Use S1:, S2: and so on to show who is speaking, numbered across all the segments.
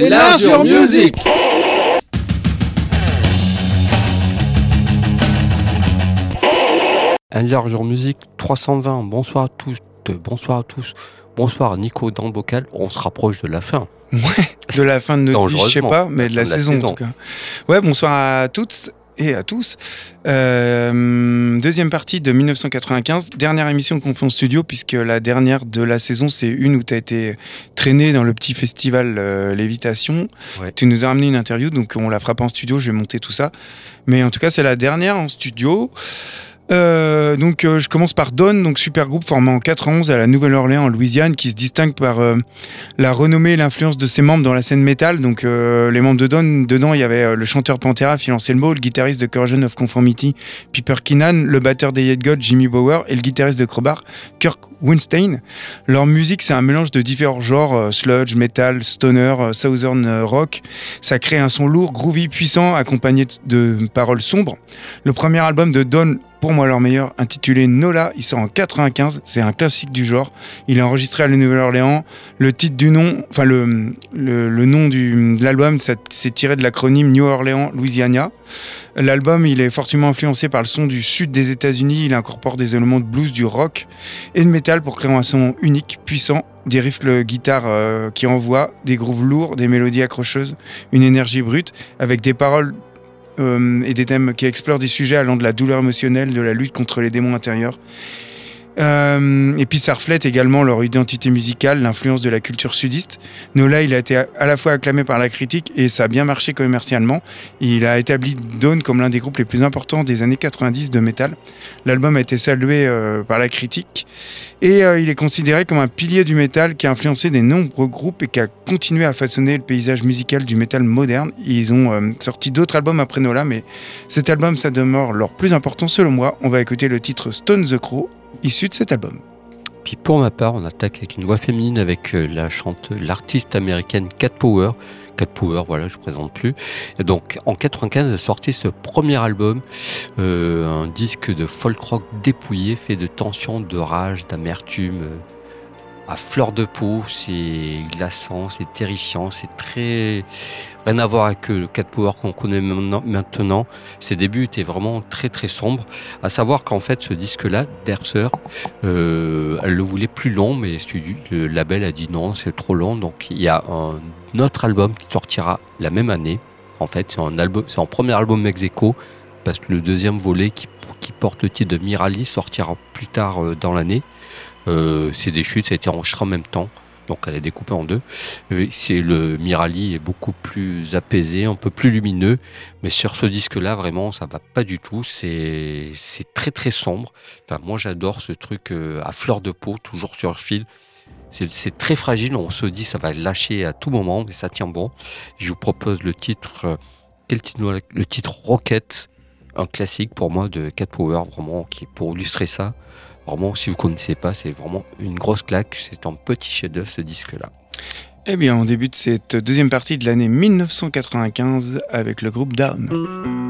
S1: Enlarge music
S2: Enlarge music 320, bonsoir à tous, bonsoir à tous. Bonsoir Nico dans le bocal, on se rapproche de la fin.
S3: Ouais, de la fin de notre vie, je sais pas, mais de la, saison, en tout cas. Ouais, bonsoir à toutes et à tous. Euh, deuxième partie de 1995, dernière émission qu'on fait en studio, puisque la dernière de la saison, c'est une où tu as été traîné dans le petit festival euh, Lévitation. Tu nous as amené une interview, donc on la fera pas en studio, je vais monter tout ça. Mais en tout cas, c'est la dernière en studio. Euh, donc euh, je commence par Don, donc super groupe formé en 91 à la Nouvelle-Orléans en Louisiane, qui se distingue par euh, la renommée et l'influence de ses membres dans la scène métal. Donc les membres de Don, dedans il y avait le chanteur Pantera, Phil Anselmo, le guitariste de Corrosion of Conformity, Piper Keenan, le batteur des Yet God, Jimmy Bower, et le guitariste de Crowbar, Kirk Winstein. Leur musique c'est un mélange de différents genres, sludge, metal, stoner, southern rock. Ça crée un son lourd, groovy, puissant, accompagné de paroles sombres. Le premier album de Don pour moi leur meilleur, intitulé Nola. Il sort en 95, c'est un classique du genre. Il est enregistré à la Nouvelle-Orléans. Le titre du nom, enfin le, le, nom de l'album, c'est tiré de l'acronyme New Orleans Louisiana. L'album, il est fortement influencé par le son du sud des États-Unis. Il incorpore des éléments de blues, du rock et de métal pour créer un son unique, puissant, des riffs de guitare euh, qui envoient, des grooves lourds, des mélodies accrocheuses, une énergie brute, avec des paroles et des thèmes qui explorent des sujets allant de la douleur émotionnelle, de la lutte contre les démons intérieurs euh, et puis ça reflète également leur identité musicale, l'influence de la culture sudiste. Nola, il a été à la fois acclamé par la critique et ça a bien marché commercialement. Il a établi Dawn comme l'un des groupes les plus importants des années 90 de métal. L'album a été salué euh, par la critique et euh, il est considéré comme un pilier du métal qui a influencé des nombreux groupes et qui a continué à façonner le paysage musical du métal moderne. Ils ont sorti d'autres albums après Nola, mais cet album, ça demeure leur plus important selon moi. On va écouter le titre Stone the Crow issu de cet album.
S2: Puis pour ma part, on attaque avec une voix féminine avec euh, la chanteuse, l'artiste américaine Cat Power. Cat Power, voilà, je ne présente plus. Donc en 95, elle a sorti ce premier album, euh, un disque de folk rock dépouillé, fait de tension, de rage, d'amertume, euh, à fleur de peau, c'est glaçant, c'est terrifiant, c'est très rien à voir avec le Cat Power qu'on connaît maintenant. Ses débuts étaient vraiment très très sombres. À savoir qu'en fait, ce disque-là, Berser, euh, elle le voulait plus long, mais le label a dit non, c'est trop long. Donc il y a un autre album qui sortira la même année. En fait, c'est un album, c'est un premier album ex parce que le deuxième volet qui, porte le titre de Mirali sortira plus tard euh, dans l'année. Euh, c'est des chutes, ça a été enregistré en même temps. Donc elle est découpée en deux. Euh, c'est le Mirali est beaucoup plus apaisé, un peu plus lumineux, mais sur ce disque-là vraiment ça va pas du tout. C'est très très sombre. Enfin moi j'adore ce truc euh, à fleur de peau, toujours sur fil. C'est très fragile. On se dit ça va lâcher à tout moment, mais ça tient bon. Je vous propose le titre, quel titre Le titre Rocket, un classique pour moi de Cat Power, vraiment qui pour illustrer ça. Vraiment, si vous ne connaissez pas, c'est vraiment une grosse claque. C'est un petit chef-d'œuvre ce disque-là.
S3: Eh bien, on débute cette deuxième partie de l'année 1995 avec le groupe Down.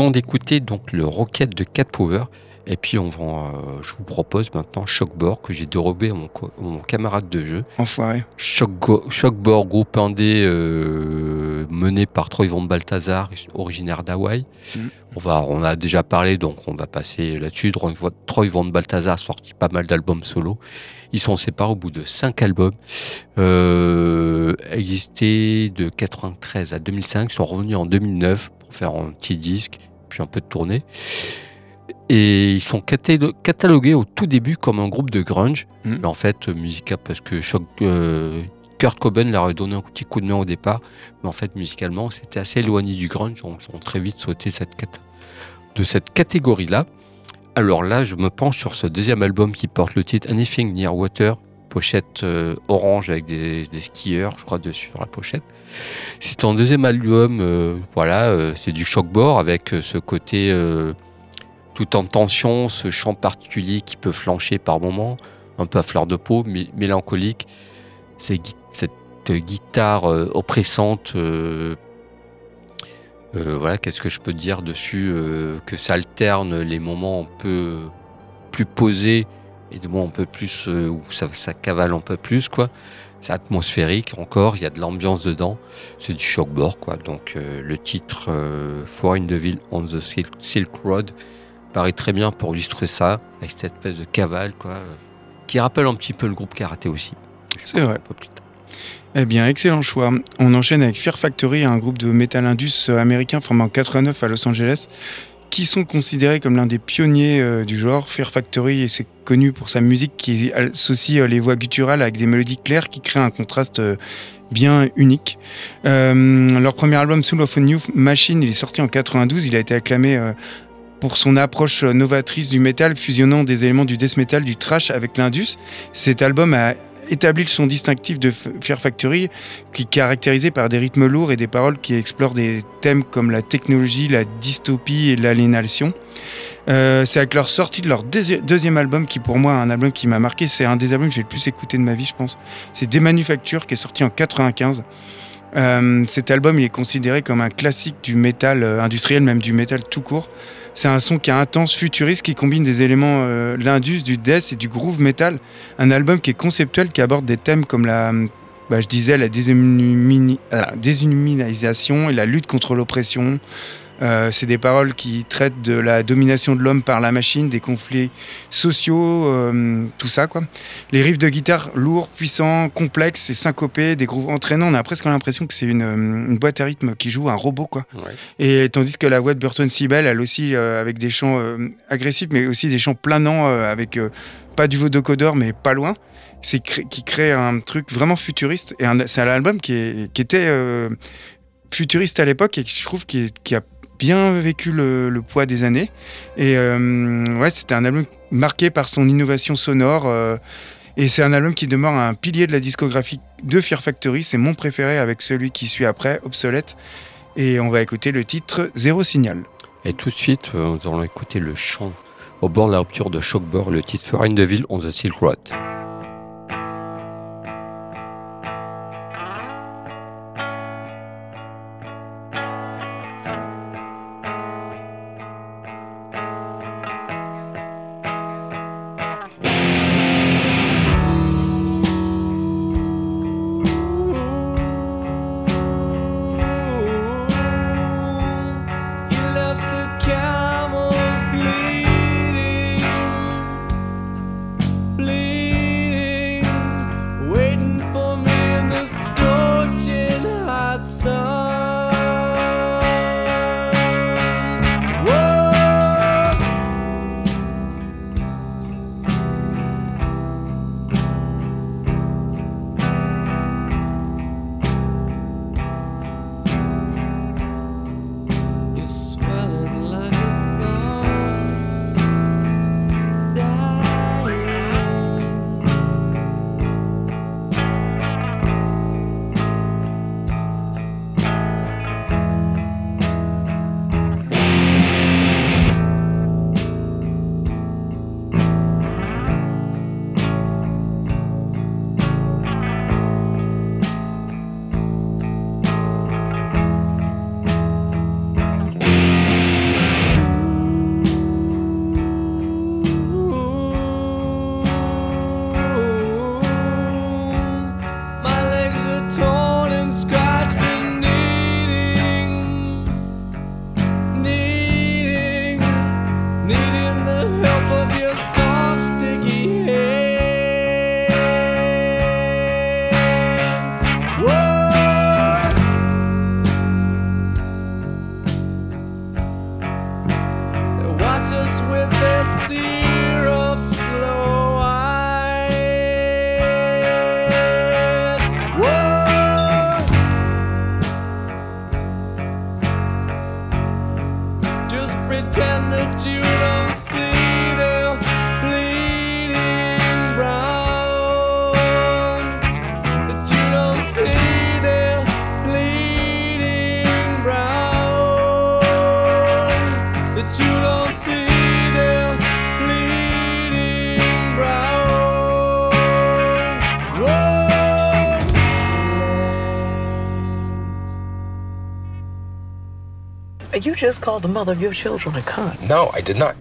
S2: Venons d'écouter donc le Rocket de Cat Power Et puis on va, je vous propose maintenant Shockboard que j'ai dérobé à mon, camarade de jeu.
S3: Enfoiré.
S2: Shockboard, groupe indé mené par Troy Von Balthazar, originaire d'Hawaï. Mm. On, va, on a déjà parlé, donc on va passer là-dessus. Troy Von Balthazar a sorti pas mal d'albums solo. Ils sont séparés au bout de cinq albums. Euh, existé de 93 à 2005. Ils sont revenus en 2009 pour faire un petit disque, puis un peu de tournée. Et ils sont catalogués au tout début comme un groupe de grunge. Hmm. Mais en fait, musical, parce que euh, Kurt Cobain leur a donné un petit coup de main au départ. Mais en fait, musicalement, c'était assez éloigné du grunge. Ils ont très vite sauté cette de cette catégorie-là. Alors là, je me penche sur ce deuxième album qui porte le titre Anything Near Water, pochette euh, orange avec des, skieurs, je crois, dessus sur la pochette. C'est un deuxième album, euh, voilà, euh, c'est du shockboard avec ce côté tout en tension, ce chant particulier qui peut flancher par moments, un peu à fleur de peau, mais mélancolique. cette guitare oppressante voilà, qu'est-ce que je peux dire dessus Que ça alterne les moments un peu plus posés et des moments un peu plus euh, où ça, cavale un peu plus, quoi. C'est atmosphérique encore, il y a de l'ambiance dedans. C'est du shockboard, quoi. Donc le titre Foreign Deville on the Silk Road paraît très bien pour illustrer ça, avec cette espèce de cavale, quoi, qui rappelle un petit peu le groupe karaté aussi.
S3: C'est vrai. Eh bien, excellent choix. On enchaîne avec Fear Factory, un groupe de metal indus américain formé en 89 à Los Angeles, qui sont considérés comme l'un des pionniers euh, du genre. Fear Factory, c'est connu pour sa musique qui associe euh, les voix gutturales avec des mélodies claires qui créent un contraste euh, bien unique. leur premier album, Soul of a New Machine, il est sorti en 92. Il a été acclamé pour son approche novatrice du métal, fusionnant des éléments du death metal, du trash avec l'indus. Cet album a établi son distinctif de Fear Factory, qui est caractérisé par des rythmes lourds et des paroles qui explorent des thèmes comme la technologie, la dystopie et l'aliénation. Euh, c'est avec leur sortie de leur deuxième album qui pour moi un album qui m'a marqué, c'est un des albums que j'ai le plus écouté de ma vie je pense. C'est Des Manufactures qui est sorti en 95. Euh, cet album il est considéré comme un classique du métal euh, industriel, même du métal tout court. C'est un son qui est intense, futuriste, qui combine des éléments euh, l'indus, du death et du groove metal. Un album qui est conceptuel, qui aborde des thèmes comme la, bah, je disais, la euh, déshumanisation et la lutte contre l'oppression, euh, c'est des paroles qui traitent de la domination de l'homme par la machine, des conflits sociaux, euh, tout ça quoi. Les riffs de guitare lourds, puissants, complexes et syncopés, des grooves entraînants. On a presque l'impression que c'est une, une, boîte à rythme qui joue un robot quoi. Et tandis que la voix de Burton Sibel, elle aussi euh, avec des chants agressifs, mais aussi des chants planants avec pas du vodocodeur, mais pas loin. C'est qui crée un truc vraiment futuriste. Et c'est un album qui, qui était futuriste à l'époque et qui je trouve qui, qui a bien vécu le, poids des années. Et euh, ouais, c'était un album marqué par son innovation sonore. Euh, et c'est un album qui demeure un pilier de la discographie de Fear Factory. C'est mon préféré avec celui qui suit après, Obsolète. Et on va écouter le titre Zéro Signal.
S2: Et tout de suite, euh, nous allons écouter le chant au bord de la rupture de Shockboard, le titre Foreign Deville on the Silk Road. just pretend that
S4: you don't see their bleeding brown. That you don't see their bleeding brown. That you
S5: You
S4: just called the mother of your children a cunt.
S6: No, I did not.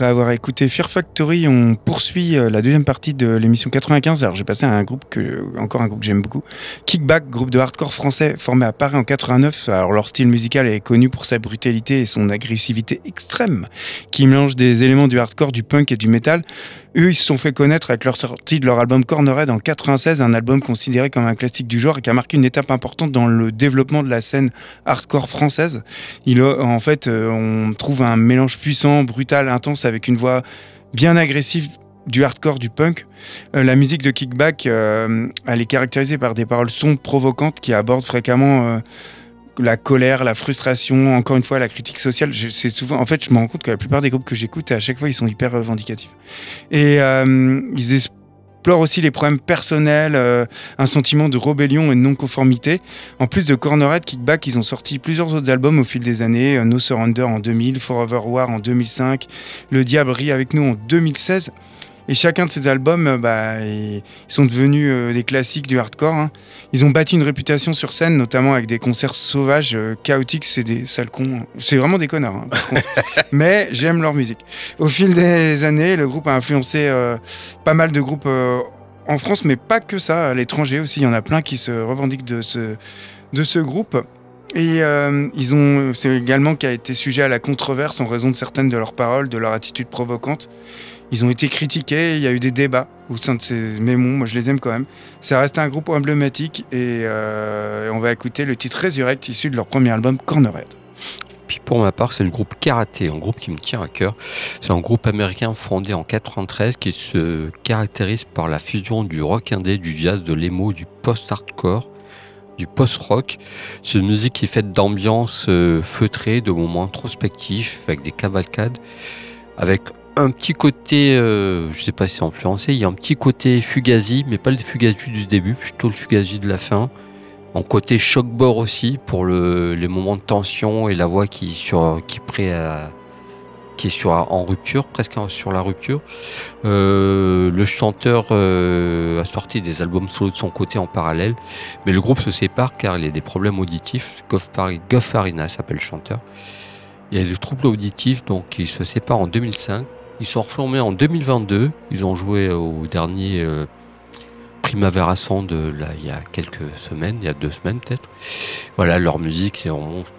S3: Après avoir écouté Fear Factory, on poursuit euh, la deuxième partie de l'émission 95. Alors, j'ai passé à un groupe que, encore un groupe que j'aime beaucoup. Kickback, groupe de hardcore français formé à Paris en 89. Alors, leur style musical est connu pour sa brutalité et son agressivité extrême, qui mélange des éléments du hardcore, du punk et du metal. Eux, ils se sont fait connaître avec leur sortie de leur album Cornerhead en 96, un album considéré comme un classique du genre et qui a marqué une étape importante dans le développement de la scène hardcore française. Il en fait, euh, on trouve un mélange puissant, brutal, intense, avec une voix bien agressive du hardcore, du punk. Euh, la musique de Kickback, euh, elle est caractérisée par des paroles sombres, provocantes, qui abordent fréquemment la colère, la frustration, encore une fois la critique sociale. C'est souvent, en fait, je me rends compte que la plupart des groupes que j'écoute, à chaque fois, ils sont hyper revendicatifs. Et euh, ils explorent aussi les problèmes personnels, euh, un sentiment de rébellion et de non-conformité. En plus de Cornerhead, Kickback, ils ont sorti plusieurs autres albums au fil des années. Euh, no Surrender en 2000, Forever War en 2005, Le Diable rit avec nous en 2016. Et chacun de ces albums, euh, bah, ils sont devenus euh, des classiques du hardcore. Hein. Ils ont bâti une réputation sur scène, notamment avec des concerts sauvages, euh, chaotiques. C'est des sales cons. C'est vraiment des connards, hein, par contre. Mais j'aime leur musique. Au fil des années, le groupe a influencé pas mal de groupes en France, mais pas que ça. À l'étranger aussi, il y en a plein qui se revendiquent de ce, de ce groupe. Et ils ont, c'est également qui a été sujet à la controverse en raison de certaines de leurs paroles, de leur attitude provocante. Ils ont été critiqués, il y a eu des débats au sein de ces. Bon, moi je les aime quand même. Ça reste un groupe emblématique et euh, on va écouter le titre Resurrect issu de leur premier album Cornerhead.
S2: Puis pour ma part, c'est le groupe Karaté, un groupe qui me tient à cœur. C'est un groupe américain fondé en 93 qui se caractérise par la fusion du rock indé, du jazz, de l'emo, du post-hardcore du post-rock. C'est une musique qui est faite d'ambiance euh, feutrée, de moments introspectifs, avec des cavalcades, avec un petit côté, euh, je sais pas si c'est influencé, il y a un petit côté Fugazi, mais pas le Fugazi du début, plutôt le Fugazi de la fin. En côté choc-bord aussi, pour le, les moments de tension et la voix qui, sur, qui, prêt qui est sur, en rupture, presque sur la rupture. Euh, le chanteur euh, a sorti des albums solo de son côté en parallèle, mais le groupe se sépare car il a des problèmes auditifs. Goff, s'appelle le chanteur. Il y a des troubles auditifs, donc il se sépare en 2005. Ils sont reformés en 2022. Ils ont joué au dernier euh, Primavera Sound là, il y a quelques semaines, il y a deux semaines peut-être. Voilà, leur musique,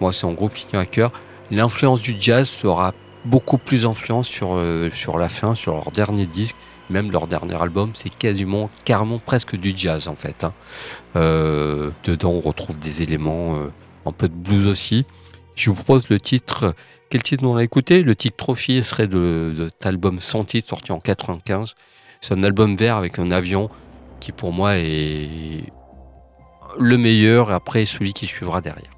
S2: moi c'est un groupe qui tient à cœur. L'influence du jazz sera beaucoup plus influence sur, euh, sur la fin, sur leur dernier disque. Même leur dernier album, c'est quasiment, carrément presque du jazz en fait. Hein. Euh, dedans, on retrouve des éléments, un peu de blues aussi. Je vous propose le titre quel titre on a écouté? Le titre Trophy serait de, cet album Sans titre sorti en 95. C'est un album vert avec un avion qui pour moi est le meilleur et après celui qui suivra derrière.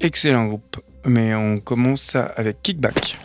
S3: Excellent groupe. Mais on commence avec Kickback.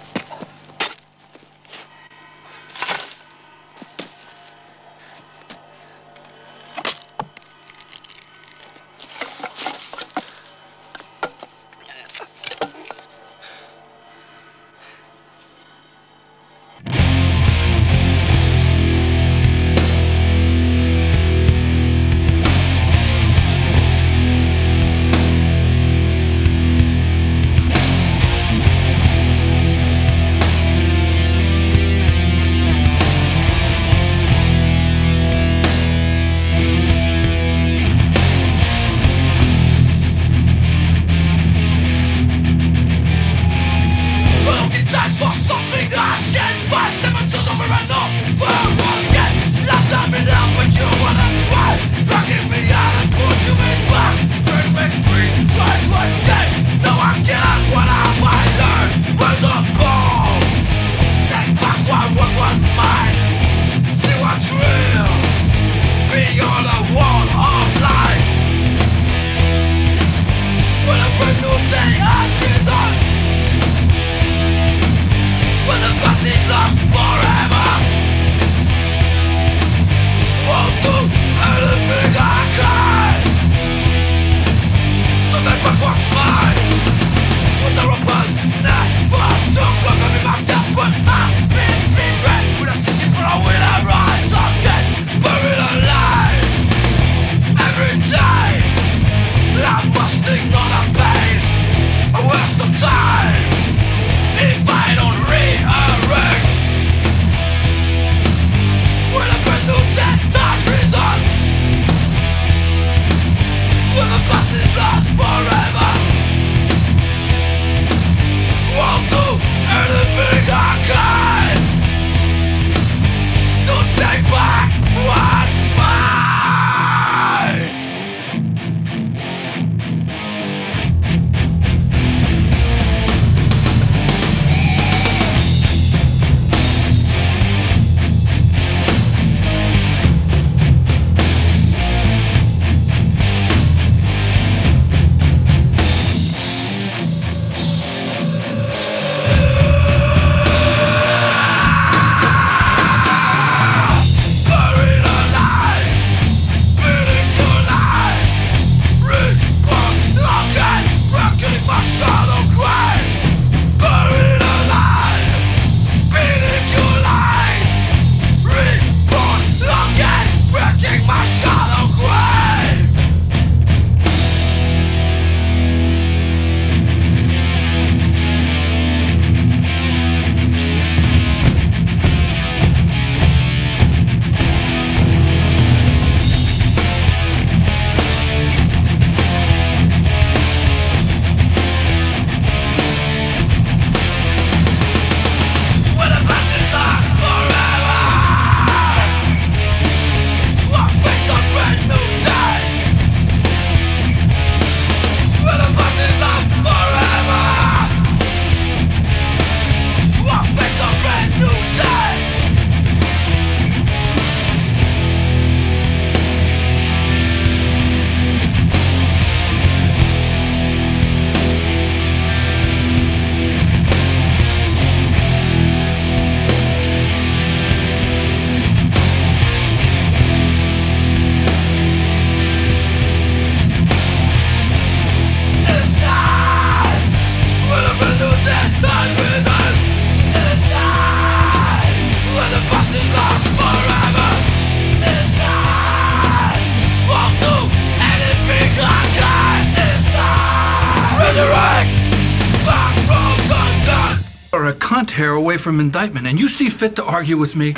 S4: From indictment, and you see fit to argue with me?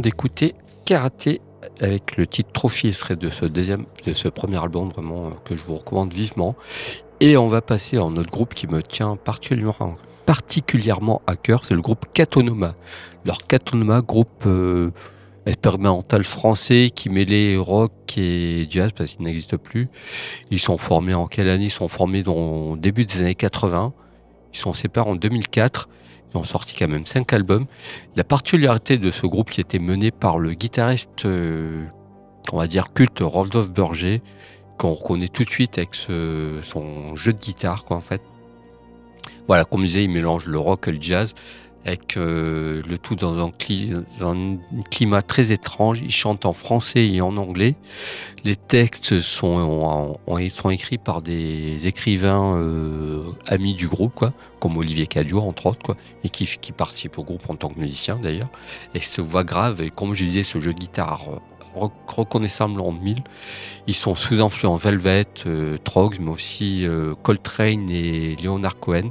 S2: D'écouter Karaté avec le titre Trophy serait de ce deuxième, de ce premier album vraiment euh, que je vous recommande vivement. Et on va passer à notre groupe qui me tient particulièrement, particulièrement à cœur, c'est le groupe Catonoma. Leur Catonoma, groupe euh, expérimental français qui mêlait rock et jazz parce qu'il n'existe plus. Ils sont formés en quelle année? Ils sont formés dans début des années 80. Ils sont séparés en 2004. Ils ont sorti quand même cinq albums. La particularité de ce groupe qui était mené par le guitariste, euh, on va dire culte, Rodolphe Burger, qu'on reconnaît tout de suite avec son jeu de guitare, quoi, en fait. Voilà, comme je disais, il mélange le rock et le jazz avec euh, le tout dans un, climat très étrange. Il chante en français et en anglais. Les textes sont, écrits par des écrivains euh, amis du groupe, comme Olivier Cadio, entre autres, et qui, qui participe au groupe en tant que musicien d'ailleurs. Et se voit grave, et comme je disais, ce jeu de guitare reconnaissable en mille. Ils sont sous influence Velvet, euh, Trogs, mais aussi Coltrane et Leonard Cohen.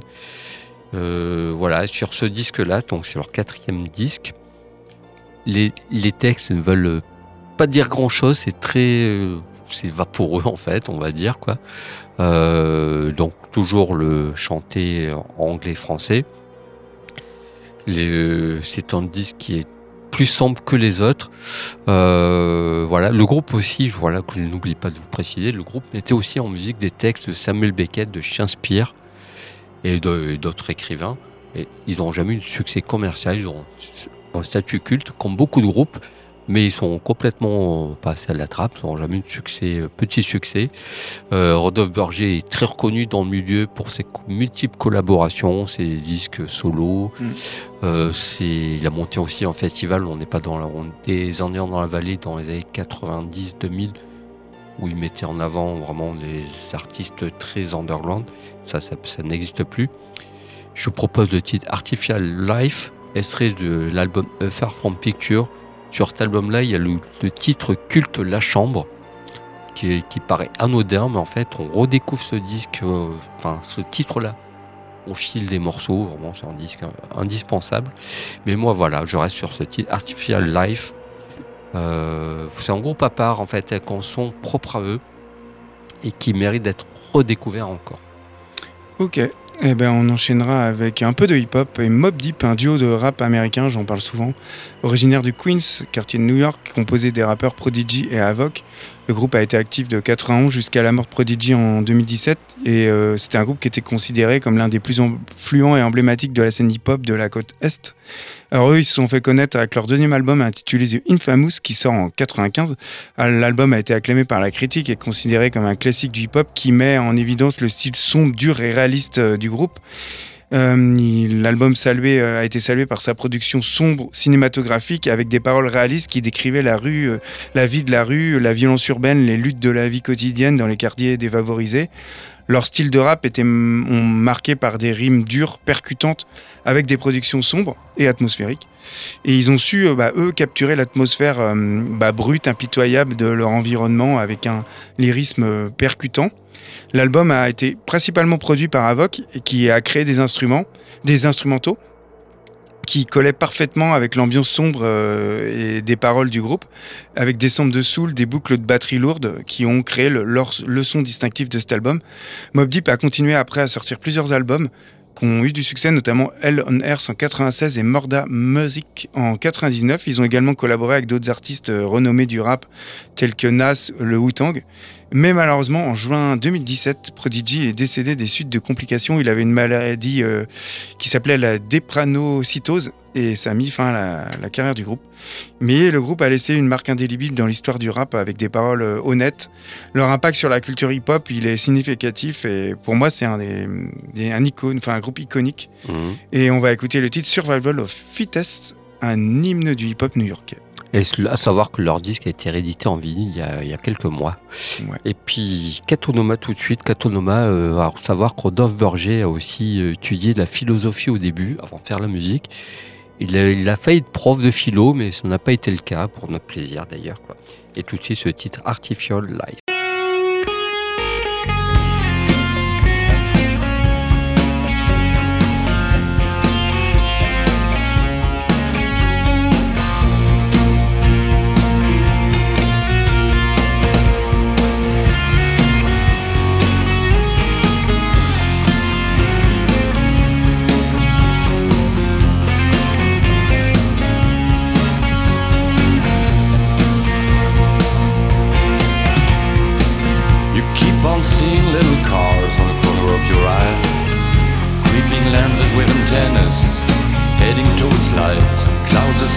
S2: Euh, voilà, sur ce disque-là, donc c'est leur quatrième disque, les, textes ne veulent pas dire grand-chose, c'est très... Euh, c'est vaporeux en fait, on va dire quoi. Euh, donc toujours le chanter en anglais-français. C'est un disque qui est plus sombre que les autres. voilà, le groupe aussi, voilà, je n'oublie pas de vous préciser, le groupe mettait aussi en musique des textes de Samuel Beckett, de Shakespeare, et d'autres écrivains. Et ils n'ont jamais eu de succès commercial, ils ont un statut culte, comme beaucoup de groupes, mais ils sont complètement passés à la trappe, ils n'ont jamais eu de succès, petit succès. Rodolphe Berger est très reconnu dans le milieu pour ses multiples collaborations, ses disques solo. Mm. il a monté aussi en festival, on n'est pas dans la, des Indiens dans la vallée dans les années 90-2000 où il mettait en avant vraiment les artistes très underground. Ça, ça, n'existe plus. Je propose le titre Artificial Life, serait de l'album Far From Picture. Sur cet album-là, il y a le, titre culte La Chambre, qui, paraît anodin, mais en fait, on redécouvre ce disque, euh, enfin, ce titre-là au fil des morceaux. Vraiment, c'est un disque indispensable. Mais moi, voilà, je reste sur ce titre Artificial Life. Euh, c'est un groupe à part en fait, avec un son propre à eux et qui mérite d'être redécouvert encore.
S3: Ok, eh ben, on enchaînera avec un peu de hip-hop et Mob Deep, un duo de rap américain, j'en parle souvent, originaire du Queens, quartier de New York, composé des rappeurs Prodigy et Avoc. Le groupe a été actif de 91 jusqu'à la mort de Prodigy en 2017 et euh, c'était un groupe qui était considéré comme l'un des plus influents et emblématiques de la scène hip-hop de la côte Est. Alors eux, ils se sont fait connaître avec leur deuxième album intitulé The Infamous qui sort en 95. L'album a été acclamé par la critique et considéré comme un classique du hip-hop qui met en évidence le style sombre, dur et réaliste euh, du groupe. Euh, l'album salué euh, a été salué par sa production sombre cinématographique avec des paroles réalistes qui décrivaient la rue, euh, la vie de la rue, la violence urbaine, les luttes de la vie quotidienne dans les quartiers défavorisés. Leur style de rap était marqué par des rimes dures, percutantes, avec des productions sombres et atmosphériques. Et ils ont su, bah, eux, capturer l'atmosphère bah, brute, impitoyable de leur environnement avec un lyrisme percutant. L'album a été principalement produit par Avoc qui a créé des instruments, des instrumentaux qui collaient parfaitement avec l'ambiance sombre euh, et des paroles du groupe, avec des sombres de soul, des boucles de batterie lourdes qui ont créé le, le son distinctif de cet album. Mob Deep a continué après à sortir plusieurs albums qui ont eu du succès, notamment Hell on Earth en 96 et Morda Music en 99. Ils ont également collaboré avec d'autres artistes euh, renommés du rap tels que Nas, le Wu-Tang. Mais malheureusement, en juin 2017, Prodigy est décédé des suites de complications. Il avait une maladie euh, qui s'appelait la dépranocytose et ça a mis fin à la, carrière du groupe. Mais le groupe a laissé une marque indélébile dans l'histoire du rap avec des paroles euh, honnêtes. Leur impact sur la culture hip-hop, il est significatif et pour moi, c'est un, des, un, icône, enfin, un groupe iconique. Mhm. Et on va écouter le titre Survival of Fittest, un hymne du hip-hop new-yorkais.
S2: Et à savoir que leur disque a été réédité en vinyle il y a, il y a quelques mois. Et puis Katonoma tout de suite, Katonoma, euh, à savoir que Rodolphe Berger a aussi euh, étudié la philosophie au début, avant de faire la musique. Il a, il a failli être prof de philo, mais ça n'a pas été le cas, pour notre plaisir d'ailleurs. Et tout de suite ce titre Artificial Life.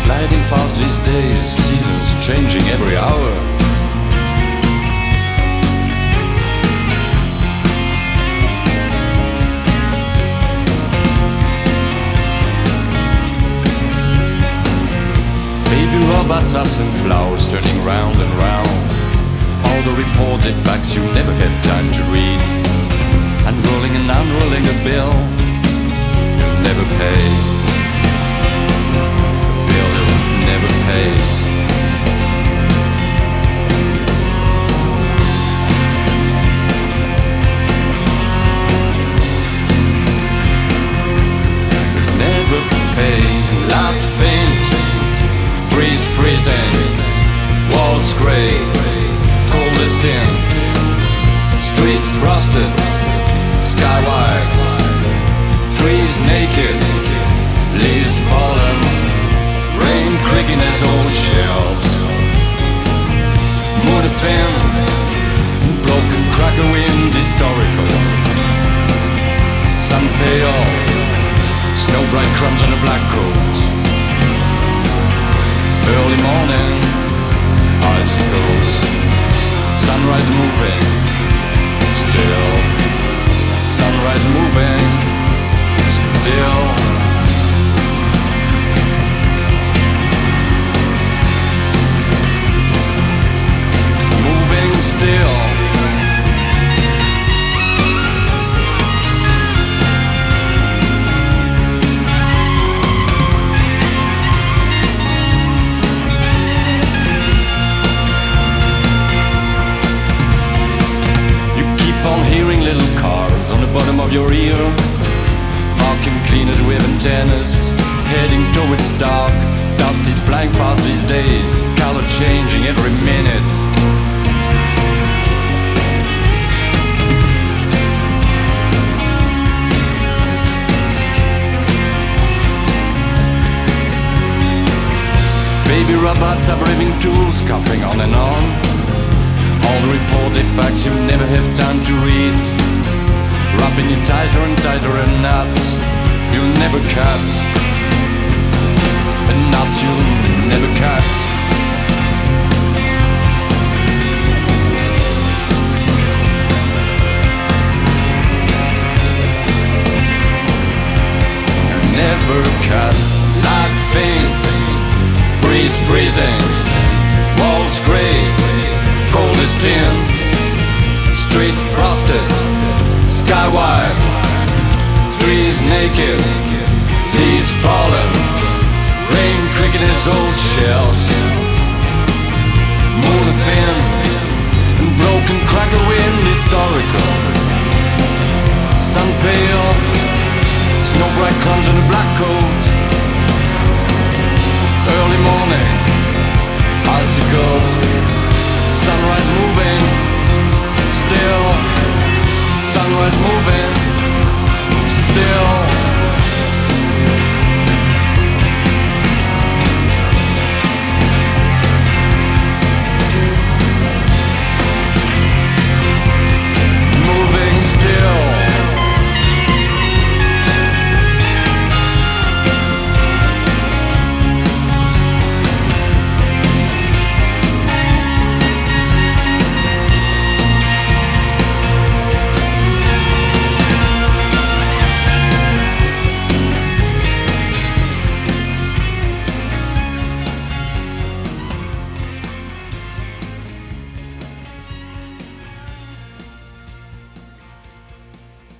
S7: sliding fast these days, seasons changing every hour. Baby robots are flowers turning round and round. All the reported facts you never have time to read. Unrolling and unrolling a bill you never pay. case. Never pay, light fainting, freezing, walls grey, cold as tin, street frosted, sky trees naked, leaves fallen. Rain creaking his old shelves. Mortifin, broken cracker wind historical. Sun fail, snow bright crumbs on a black coat. Early morning, icicles. Sunrise moving, still. Sunrise moving, still. Bottom of your ear. Vacuum cleaners with antennas, heading towards dark. Dust is flying fast these days, color changing every minute. Robots are braving tools, coughing on and on. All the reported facts you never have time to read. Wrapping you tighter and tighter in knots You'll never cut A knot you'll never cut Never cut Light faint Breeze freezing. Walls grey Cold as tin. Street frosted sky wide, trees naked, leaves fallen, rain cricket his old shells, moon thin, and broken cracker wind historical, sun pale, snow bright crumbs in a black coat, early morning, goes, sunrise moving, still. Sunrise moving still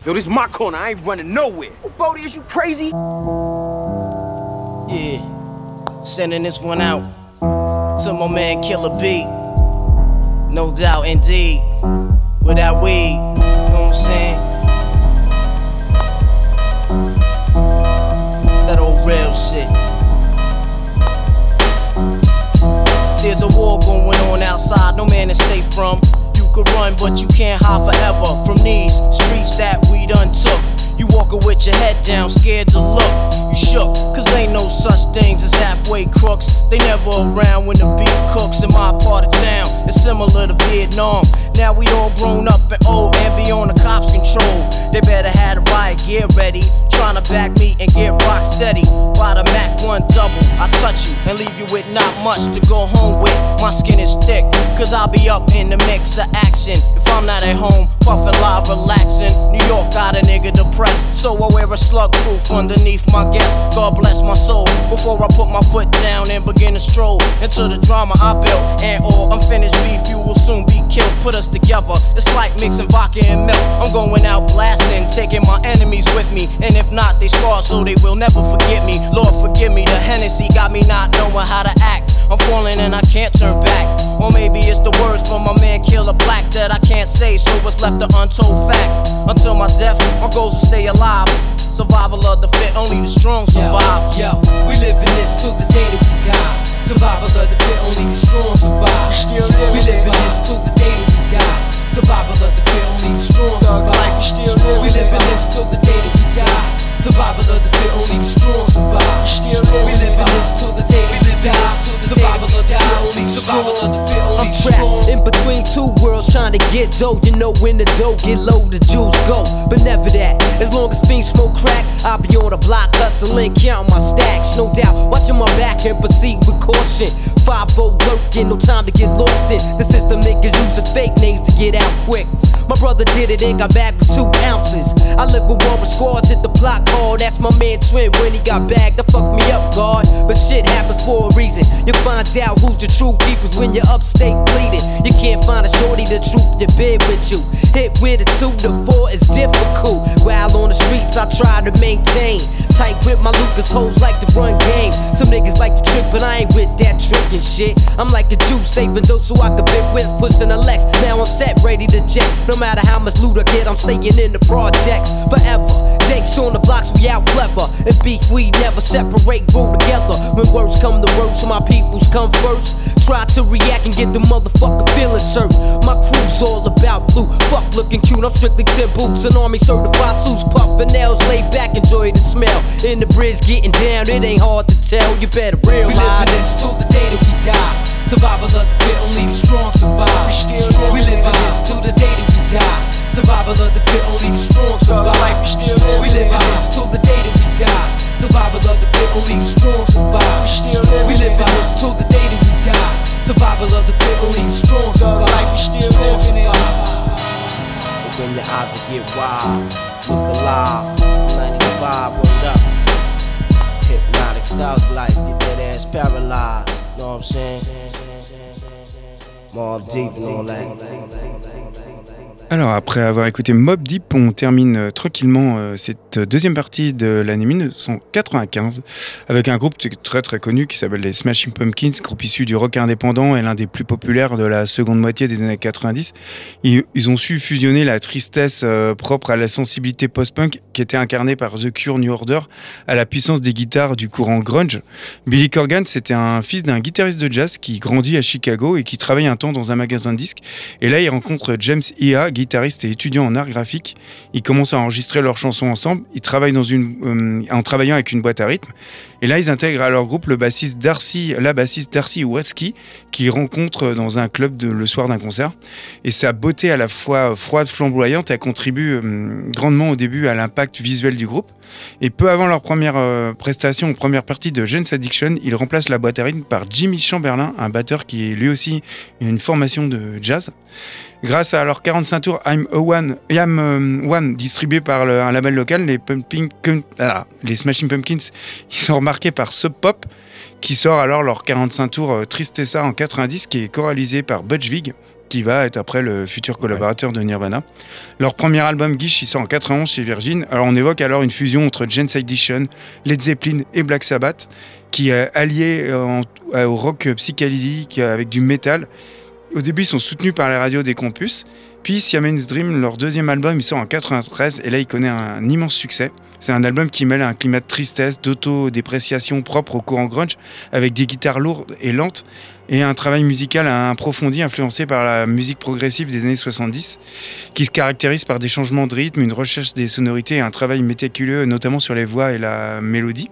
S8: Yo, this is my corner. I ain't running nowhere. Oh, Bodie, is you crazy?
S9: Yeah. Sending this one out to my man Killer B. No doubt, indeed. Without weed, you know what I'm saying? That old real shit. There's a war going on outside, no man is safe from could run, but you can't hide forever from these streets that we done took. You walking with your head down, scared to look. You shook, cause ain't no such things as halfway crooks. They never around when the beef cooks in my part of town. It's similar to Vietnam. Now we all grown up and old and be on the cops' control. They better have the riot gear ready. Trying to back me and get rock steady. By the Mac 1 double, I touch you and leave you with not much to go home with. My skin is thick, cause I'll be up in the mix of action. If I'm not at home, puffin' live, relaxing. New York got a nigga depressed, so I wear a slug proof underneath my guest. God bless my soul before I put my foot down and begin to stroll into the drama I built. And oh, all unfinished beef, you will soon be killed. Put us together, it's like mixing vodka and milk. I'm going out blasting, taking my enemies with me. And if not, they scarred so they will never forget me. Lord, forgive me, the Hennessy got me not knowing how to act. I'm falling and I can't turn back. Or maybe it's the words from my man Killer Black that I can't say, so it's left an untold fact. Until my death, my goals to stay alive. Survival of the fit, only the strong survive.
S10: Yo, yo, we live in this till the day that we die. Survival of the fit, only the strong survive. Still we live in this till the day that we die. Survival of the fit, only the strong survive. Still we live in this till the day that we die. Survival of the fit, only the strong survive. Still we live in this till the day we die. Survival of the fit, only the strong. Survival of the fit, only the strong.
S11: In between two worlds, trying to get
S10: dough, you know when the dough get low, the jewels go. But never that. As long as fiends smoke crack, I'll be on the block hustling, counting my stacks. No doubt, watching my back and proceed with caution. 5 working, no time to get lost in. The system niggas using fake names to get out quick. My brother did it and got back with two ounces. I live with one with squads, hit the block hard. That's my man Twin when he got back. That fucked me up, God. But shit happens for a reason. You find out who's your true keepers when you're upstate bleeding. You can't find a shorty to troop your bed with you. Hit with a two to four is difficult. While on the streets, I try to maintain. Tight with my Lucas hoes like to run game. Some niggas like to trick, but I ain't with that trickin' shit. I'm like a Jew, saving those who I can bit with, pushing a Lex. Now I'm set, ready to jet. No matter how much loot I get, I'm staying in the projects forever. Jakes on the blocks, we out clever. And beef, we never separate, grow together. When words come to words, my peoples come first. Try to react and get the motherfucker feeling hurt. My crew's all about blue. Fuck looking cute, I'm strictly 10 boots and army certified suits. Puffin' nails, laid back, enjoy the smell. In the bridge, getting down, it ain't hard to tell. You better realize. We this till the day that we die. Survival of the fit, only the strong survive. We, still we live in this till the day that we die. Survival of the fit, only the strong survive. We live in this till the day that we die. Survival of the fit, only the strong survive. We still live in this till the day that we die. Survival of the fit, only the strong survive. We still living it.
S9: Open your eyes and get wise. Look alive. 95, word up. Hypnotic thug life, get that ass paralyzed. Know what I'm saying? Mob deep and all that.
S3: Alors après avoir écouté Mob Deep, on termine euh, tranquillement euh, cette deuxième partie de l'année 1995 avec un groupe très très connu qui s'appelle les Smashing Pumpkins, groupe issu du rock indépendant et l'un des plus populaires de la seconde moitié des années 90. Ils, ont su fusionner la tristesse euh, propre à la sensibilité post-punk qui était incarnée par The Cure New Order à la puissance des guitares du courant grunge. Billy Corgan, c'était un fils d'un guitariste de jazz qui grandit à Chicago et qui travaille un temps dans un magasin de disques. Et là, il rencontre James Ia, guitariste et étudiant en art graphique. Ils commencent à enregistrer leurs chansons ensemble. Ils travaillent euh, en travaillant avec une boîte à rythme. Et là, ils intègrent à leur groupe le bassiste Darcy, la bassiste Darcy Watsky, qui rencontre dans un club le soir d'un concert. Et sa beauté à la fois froide, flamboyante, elle contribue euh, grandement au début à l'impact visuel du groupe. Et peu avant leur première euh, prestation, première partie de Jane's Addiction, ils remplacent la boîte par Jimmy Chamberlain, un batteur qui est lui aussi une formation de jazz. Grâce à leurs 45 tours I'm One, euh, One distribué par un label local, ah, les Smashing Pumpkins, ils sont remarqués par Sub Pop, qui sort alors leur 45 tours euh, Tristessa en 90, qui est choralisé par Butch Vig, qui va être après le futur collaborateur de Nirvana. Leur premier album Guiche, il sort en 91 chez Virgin. Alors on évoque alors une fusion entre Jane's Addiction, Led Zeppelin et Black Sabbath, qui est allié euh, au rock psychédélique avec du métal au début, ils sont soutenus par les radios des campus. Puis Siamen's Dream, leur deuxième album, il sort en 93 et là, il connaît un, immense succès. C'est un album qui mêle un climat de tristesse, d'autodépréciation propre au courant grunge, avec des guitares lourdes et lentes et un travail musical approfondi influencé par la musique progressive des années 70, qui se caractérise par des changements de rythme, une recherche des sonorités et un travail méticuleux, notamment sur les voix et la mélodie.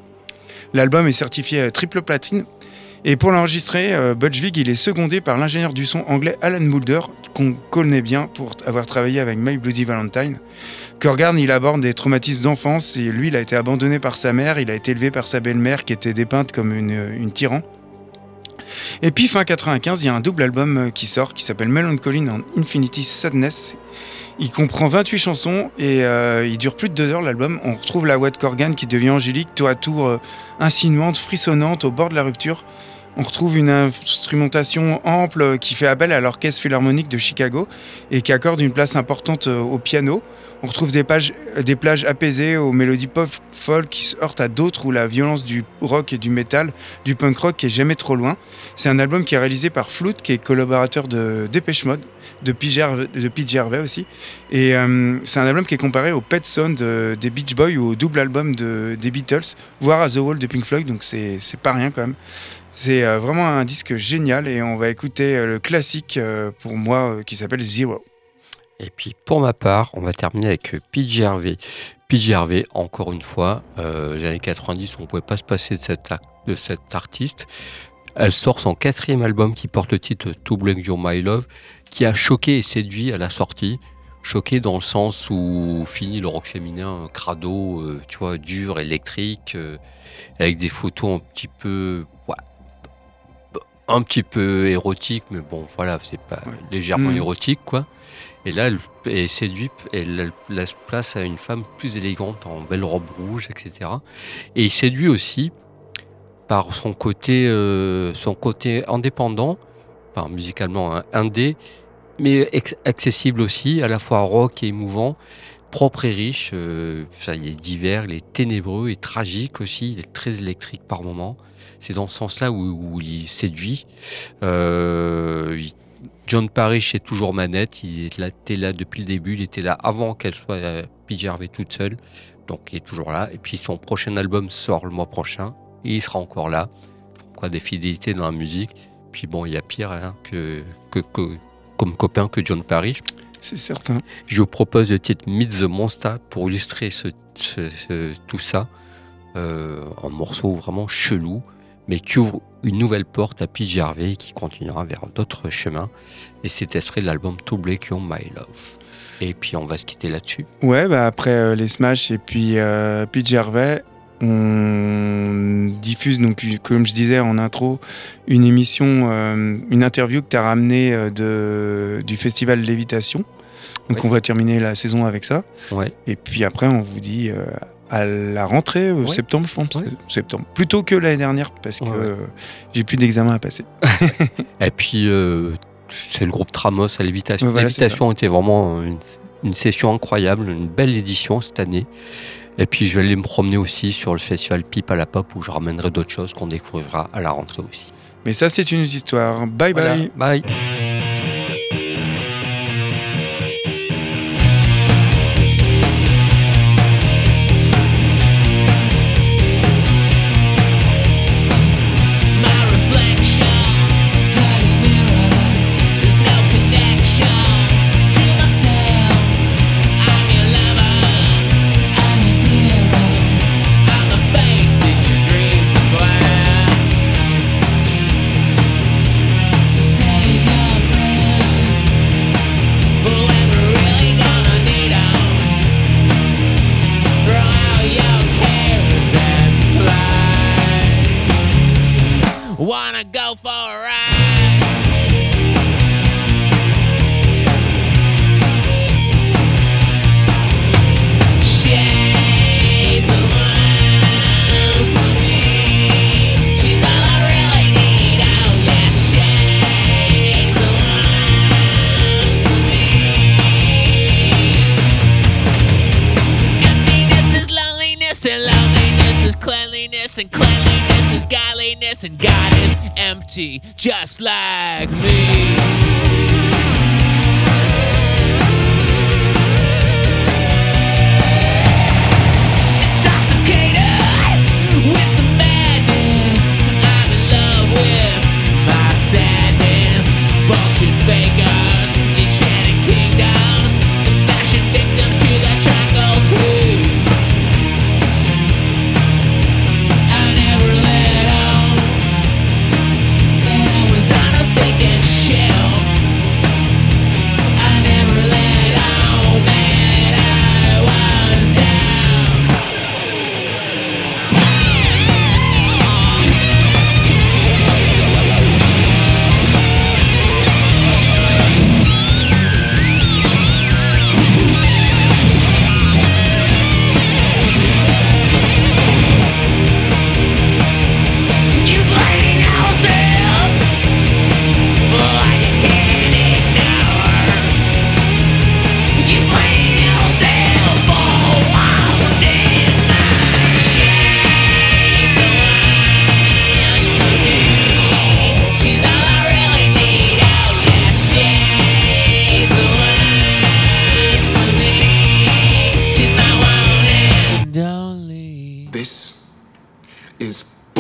S3: L'album est certifié triple platine et pour l'enregistrer, euh, Vig, il est secondé par l'ingénieur du son anglais Alan Moulder, qu'on connaît bien pour avoir travaillé avec My Bloody Valentine. Corgan, il aborde des traumatismes d'enfance et lui, il a été abandonné par sa mère, il a été élevé par sa belle-mère qui était dépeinte comme une, une tyran. Et puis fin 95, il y a un double album euh, qui sort qui s'appelle Melancholy and Infinity Sadness. Il comprend 28 chansons et euh, il dure plus de deux heures l'album. On retrouve la voix de Corgan qui devient angélique, tour à tour insinuante, frissonnante, au bord de la rupture. On retrouve une instrumentation ample qui fait appel à l'orchestre philharmonique de Chicago et qui accorde une place importante euh, au piano. On retrouve des, pages, des plages apaisées aux mélodies pop folk qui se heurtent à d'autres où la violence du rock et du metal, du punk rock est jamais trop loin. C'est un album qui est réalisé par Flute, qui est collaborateur de Dépêche Mode, de Pete Gervais, aussi. Et euh, c'est un album qui est comparé au Pet Sound des Beach Boys ou au double album de, des Beatles, voire à The Wall de Pink Floyd, donc c'est pas rien quand même. C'est euh, vraiment un disque génial et on va écouter euh, le classique euh, pour moi qui s'appelle Zero.
S2: Et puis pour ma part, on va terminer avec PJ Harvey. PJ Harvey, encore une fois, les années 90, on ne pouvait pas se passer de, cette, de cet artiste. Elle sort son quatrième album qui porte le titre To Black Your My Love, qui a choqué et séduit à la sortie. Choqué dans le sens où fini le rock féminin crado, tu vois, dur, électrique, avec des photos un petit peu, un petit peu érotiques, mais bon, voilà, c'est pas légèrement mm. érotique, quoi. Et là, elle est séduite, elle laisse place à une femme plus élégante en belle robe rouge, etc. Et il séduit aussi par son côté, euh, son côté indépendant, enfin, musicalement hein, indé, mais accessible aussi, à la fois rock et émouvant, propre et riche. Euh, il est divers, il est ténébreux et tragique aussi, il est très électrique par moments. C'est dans ce sens-là où, il séduit. Euh, John Parrish est toujours manette, il était là depuis le début, il était là avant qu'elle soit euh, PJ Harvey toute seule, donc il est toujours là. Et puis son prochain album sort le mois prochain, et il sera encore là. Quoi, des fidélités dans la musique. Puis bon, il y a pire hein, comme copain que John Parrish.
S3: C'est certain.
S2: Je vous propose le titre Meet the Monster pour illustrer ce, tout ça. Euh, un morceau vraiment chelou, mais qui ouvre une nouvelle porte à PJ Harvey qui continuera vers d'autres chemins. Et c'est extrait de l'album To Your My Love. Et puis on va se quitter là-dessus.
S3: Ouais, bah après euh, les Smash et puis euh, PJ Harvey, on diffuse donc, comme je disais en intro, une émission, euh, une interview que tu as ramenée de, du festival Lévitation. Donc on va terminer la saison avec ça.
S2: Ouais.
S3: Et puis après, on vous dit à la rentrée, euh, septembre, je pense. Septembre. Plutôt que l'année dernière, parce que j'ai plus d'examen à passer.
S2: Et puis, euh, c'est le groupe Tramos à Lévitation. Lévitation était vraiment une, session incroyable, une belle édition cette année. Et puis, je vais aller me promener aussi sur le festival Pipe à la Pop où je ramènerai d'autres choses qu'on découvrira à la rentrée aussi.
S3: Mais ça, c'est une histoire. Bye bye.
S2: Bye. Just like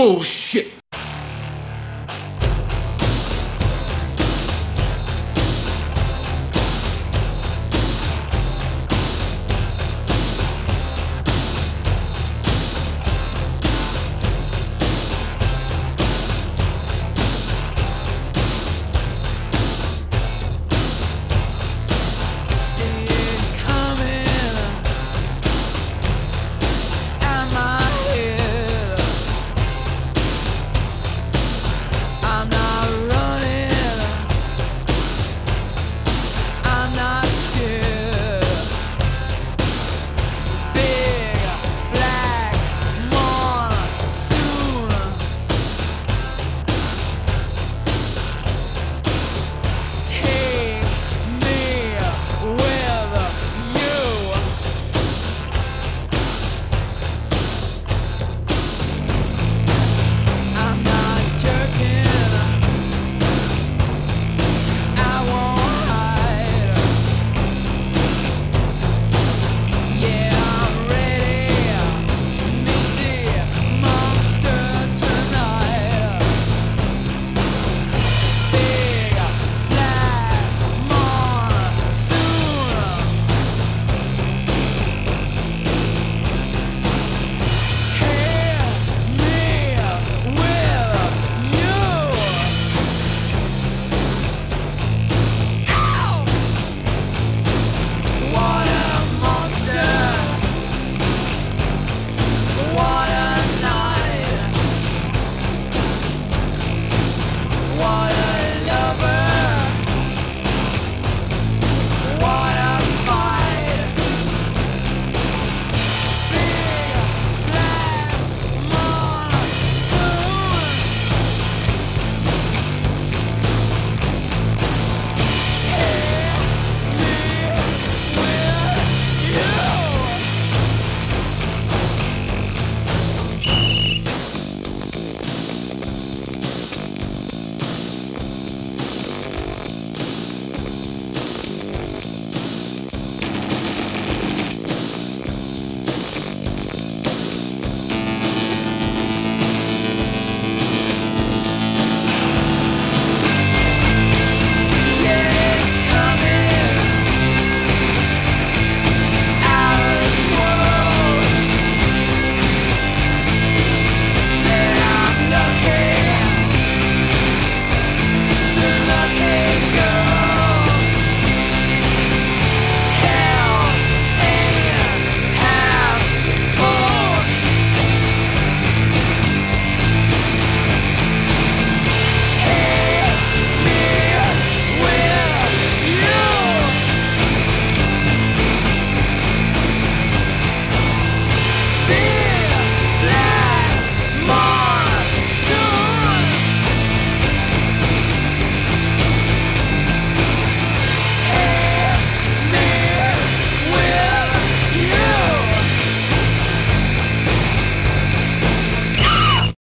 S2: bullshit.